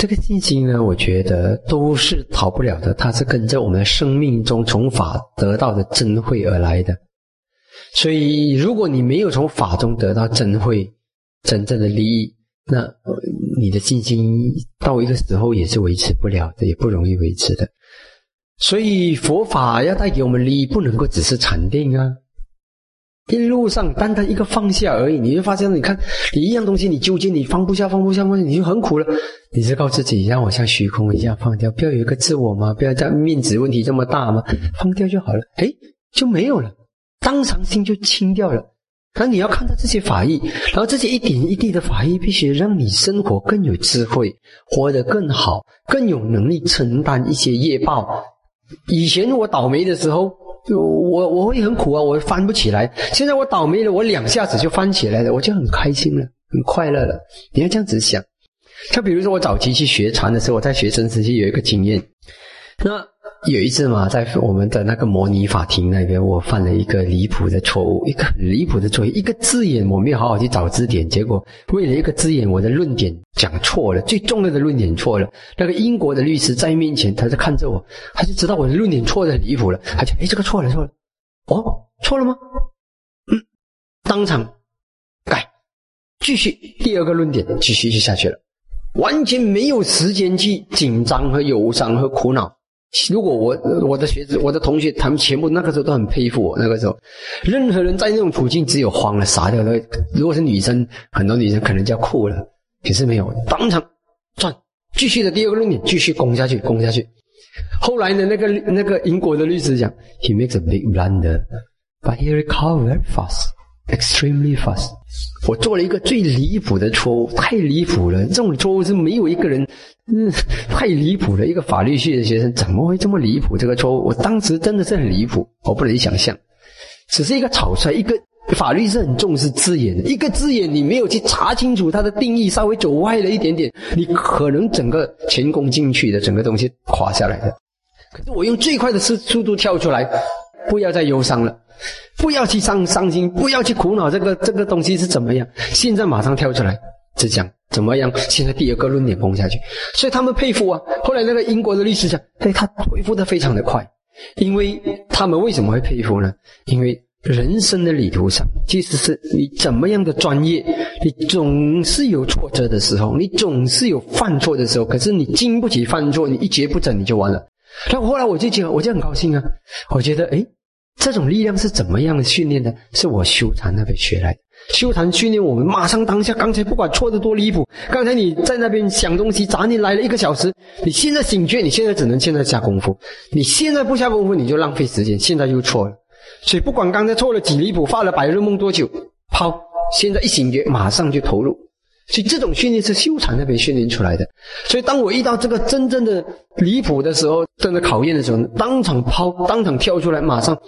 这个信心呢，我觉得都是逃不了的，它是跟着我们生命中从法得到的真慧而来的。所以，如果你没有从法中得到真慧、真正的利益，那你的信心到一个时候也是维持不了的，也不容易维持的。所以，佛法要带给我们利益，不能够只是禅定啊。一路上单单一个放下而已，你就发现，你看你一样东西，你纠结，你放不下，放不下，放下，你就很苦了。你是告诉自己，让我像虚空一样放掉，不要有一个自我吗？不要这样面子问题这么大吗？放掉就好了，哎，就没有了，当场心就清掉了。可你要看到这些法义，然后这些一点一滴的法义，必须让你生活更有智慧，活得更好，更有能力承担一些业报。以前我倒霉的时候。就我我会很苦啊，我翻不起来。现在我倒霉了，我两下子就翻起来了，我就很开心了，很快乐了。你要这样子想。像比如说我早期去学禅的时候，我在学生时期有一个经验，那。有一次嘛，在我们的那个模拟法庭那边，我犯了一个离谱的错误，一个很离谱的错误，一个字眼我没有好好去找字典，结果为了一个字眼，我的论点讲错了，最重要的论点错了。那个英国的律师在面前，他就看着我，他就知道我的论点错的离谱了，他就哎，这个错了错了，哦，错了吗？嗯，当场改，继续第二个论点继续就下去了，完全没有时间去紧张和忧伤和苦恼。如果我我的学子、我的同学，他们全部那个时候都很佩服我。那个时候，任何人在那种处境，只有慌了、傻掉了。如果是女生，很多女生可能就要哭了。可是没有，当场转，继续的第二个论点，继续攻下去，攻下去。后来呢，那个那个英国的律师讲，He makes a big blunder, but he recover very fast, extremely fast. 我做了一个最离谱的错误，太离谱了！这种错误是没有一个人，嗯，太离谱了。一个法律系的学生怎么会这么离谱？这个错误，我当时真的是很离谱，我不能想象。只是一个草率，一个法律是很重视字眼的，一个字眼你没有去查清楚它的定义，稍微走歪了一点点，你可能整个前功尽弃的，整个东西垮下来的。可是我用最快的速速度跳出来，不要再忧伤了。不要去伤伤心，不要去苦恼，这个这个东西是怎么样？现在马上跳出来，只讲怎么样？现在第二个论点崩下去，所以他们佩服啊。后来那个英国的律师讲，对他回复的非常的快，因为他们为什么会佩服呢？因为人生的旅途上，即使是你怎么样的专业，你总是有挫折的时候，你总是有犯错的时候。可是你经不起犯错，你一蹶不振，你就完了。那后来我就觉得，我就很高兴啊，我觉得哎。这种力量是怎么样的训练的？是我修禅那边学来的。修禅训练我们马上当下。刚才不管错的多离谱，刚才你在那边想东西，杂念来了一个小时，你现在醒觉，你现在只能现在下功夫。你现在不下功夫，你就浪费时间。现在又错了，所以不管刚才错了几离谱，发了白日梦多久，抛，现在一醒觉，马上就投入。所以这种训练是修禅那边训练出来的。所以当我遇到这个真正的离谱的时候，真的考验的时候，当场抛，当场跳出来，马上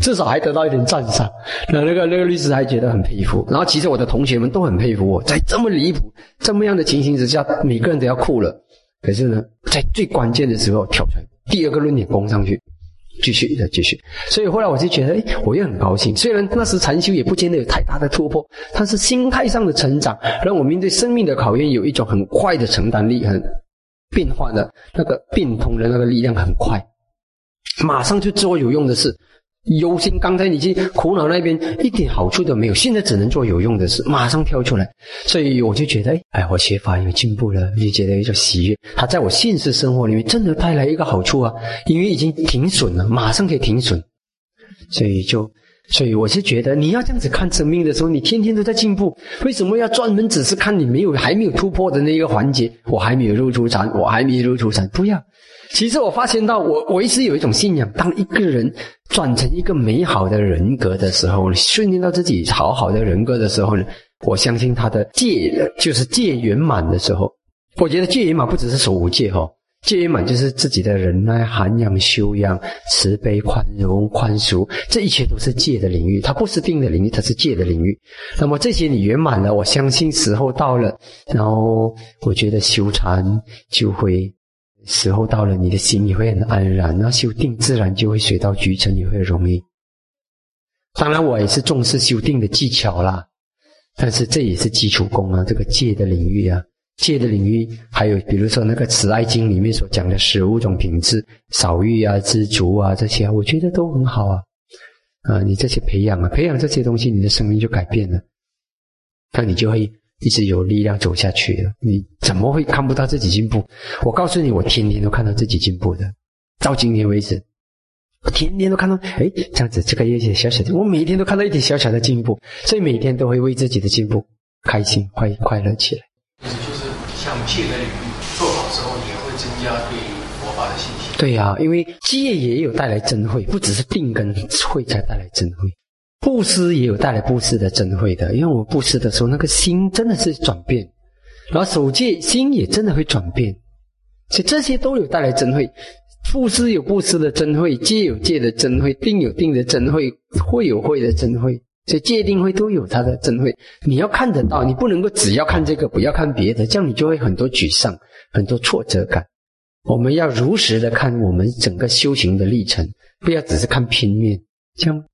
至少还得到一点赞赏。那那个那个律师还觉得很佩服。然后其实我的同学们都很佩服我，在这么离谱、这么样的情形之下，每个人都要哭了。可是呢，在最关键的时候跳出来，第二个论点攻上去。继续再继续，所以后来我就觉得，哎，我也很高兴。虽然那时禅修也不见得有太大的突破，但是心态上的成长，让我面对生命的考验有一种很快的承担力，很变化的那个变通的那个力量很快，马上就做有用的事。忧心，刚才你去苦恼那边一点好处都没有，现在只能做有用的事，马上跳出来。所以我就觉得，哎，我学法有进步了，就觉得一种喜悦。他在我现实生活里面真的带来一个好处啊，因为已经停损了，马上可以停损。所以就，所以我是觉得，你要这样子看生命的时候，你天天都在进步。为什么要专门只是看你没有还没有突破的那一个环节？我还没有入出禅，我还没有入出禅，不要。其实我发现到，我我一直有一种信仰：当一个人转成一个美好的人格的时候，训练到自己好好的人格的时候呢，我相信他的戒就是戒圆满的时候。我觉得戒圆满不只是守五戒哈，戒圆满就是自己的忍耐、涵养、修养、慈悲、宽容、宽恕，这一切都是戒的领域。它不是定的领域，它是戒的领域。那么这些你圆满了，我相信时候到了，然后我觉得修禅就会。时候到了，你的心也会很安然，那修定自然就会水到渠成，也会容易。当然，我也是重视修定的技巧啦，但是这也是基础功啊，这个戒的领域啊，戒的领域，还有比如说那个《慈爱经》里面所讲的十五种品质，少欲啊、知足啊这些，我觉得都很好啊。啊，你这些培养啊，培养这些东西，你的生命就改变了，那你就会一直有力量走下去了。你怎么会看不到自己进步？我告诉你，我天天都看到自己进步的，到今天为止。我天天都看到，哎，这样子，这个一点小小的，我每天都看到一点小小的进步，所以每天都会为自己的进步开心、快快乐起来。就是像戒的领域做好之后，也会增加对佛法的信心。对呀，因为戒也有带来真慧，不只是定根慧才带来真慧，布施也有带来布施的真慧的。因为我布施的时候，那个心真的是转变，然后守戒心也真的会转变，所以这些都有带来真慧。布施有布施的真慧，戒有戒的真慧，定有定的真慧，慧有慧的真慧，所以戒定慧都有它的真慧。你要看得到，你不能够只要看这个，不要看别的，这样你就会很多沮丧，很多挫折感。我们要如实的看我们整个修行的历程，不要只是看片面，这样